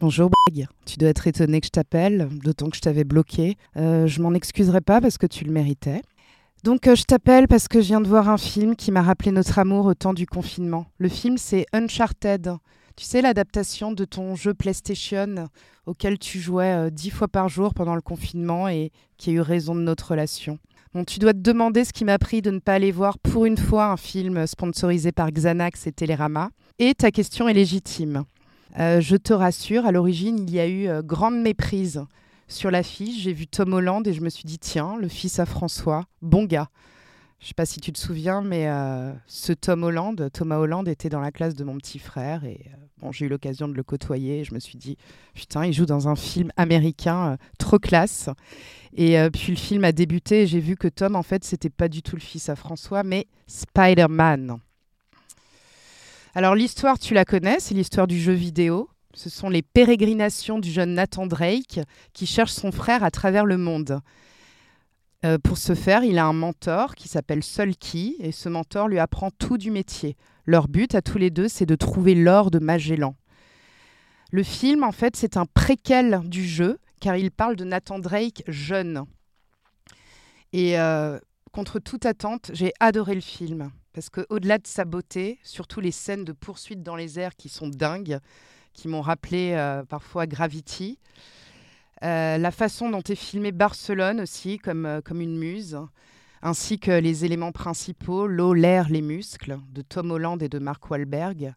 Bonjour tu dois être étonné que je t'appelle, d'autant que je t'avais bloqué. Euh, je m'en excuserai pas parce que tu le méritais. Donc euh, je t'appelle parce que je viens de voir un film qui m'a rappelé notre amour au temps du confinement. Le film c'est Uncharted. Tu sais l'adaptation de ton jeu PlayStation auquel tu jouais euh, dix fois par jour pendant le confinement et qui a eu raison de notre relation. Bon, tu dois te demander ce qui m'a pris de ne pas aller voir pour une fois un film sponsorisé par Xanax et Télérama. Et ta question est légitime. Euh, je te rassure, à l'origine, il y a eu euh, grande méprise sur l'affiche. J'ai vu Tom Holland et je me suis dit, tiens, le fils à François, bon gars. Je ne sais pas si tu te souviens, mais euh, ce Tom Holland, Thomas Holland, était dans la classe de mon petit frère et bon, j'ai eu l'occasion de le côtoyer. Et je me suis dit, putain, il joue dans un film américain trop classe. Et puis le film a débuté et j'ai vu que Tom, en fait, c'était pas du tout le fils à François, mais Spider-Man. Alors l'histoire, tu la connais, c'est l'histoire du jeu vidéo. Ce sont les pérégrinations du jeune Nathan Drake qui cherche son frère à travers le monde. Euh, pour ce faire, il a un mentor qui s'appelle Sulky et ce mentor lui apprend tout du métier. Leur but à tous les deux, c'est de trouver l'or de Magellan. Le film, en fait, c'est un préquel du jeu car il parle de Nathan Drake jeune. Et euh, contre toute attente, j'ai adoré le film parce qu'au-delà de sa beauté, surtout les scènes de poursuite dans les airs qui sont dingues, qui m'ont rappelé euh, parfois Gravity, euh, la façon dont est filmé Barcelone aussi, comme, euh, comme une muse, ainsi que les éléments principaux, l'eau, l'air, les muscles, de Tom Holland et de Mark Wahlberg.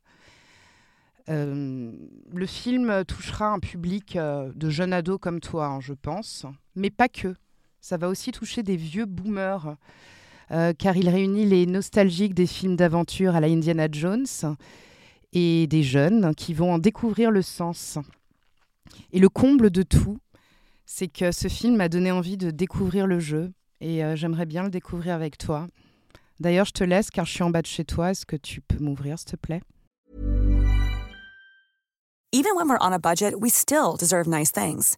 le film touchera un public de jeunes ados comme toi, hein, je pense, mais pas que. Ça va aussi toucher des vieux boomers euh, car il réunit les nostalgiques des films d'aventure à la Indiana Jones et des jeunes qui vont en découvrir le sens. Et le comble de tout, c'est que ce film m'a donné envie de découvrir le jeu et euh, j'aimerais bien le découvrir avec toi. D'ailleurs, je te laisse car je suis en bas de chez toi. Est-ce que tu peux m'ouvrir, s'il te plaît? Even when we're on a budget, we still deserve nice things.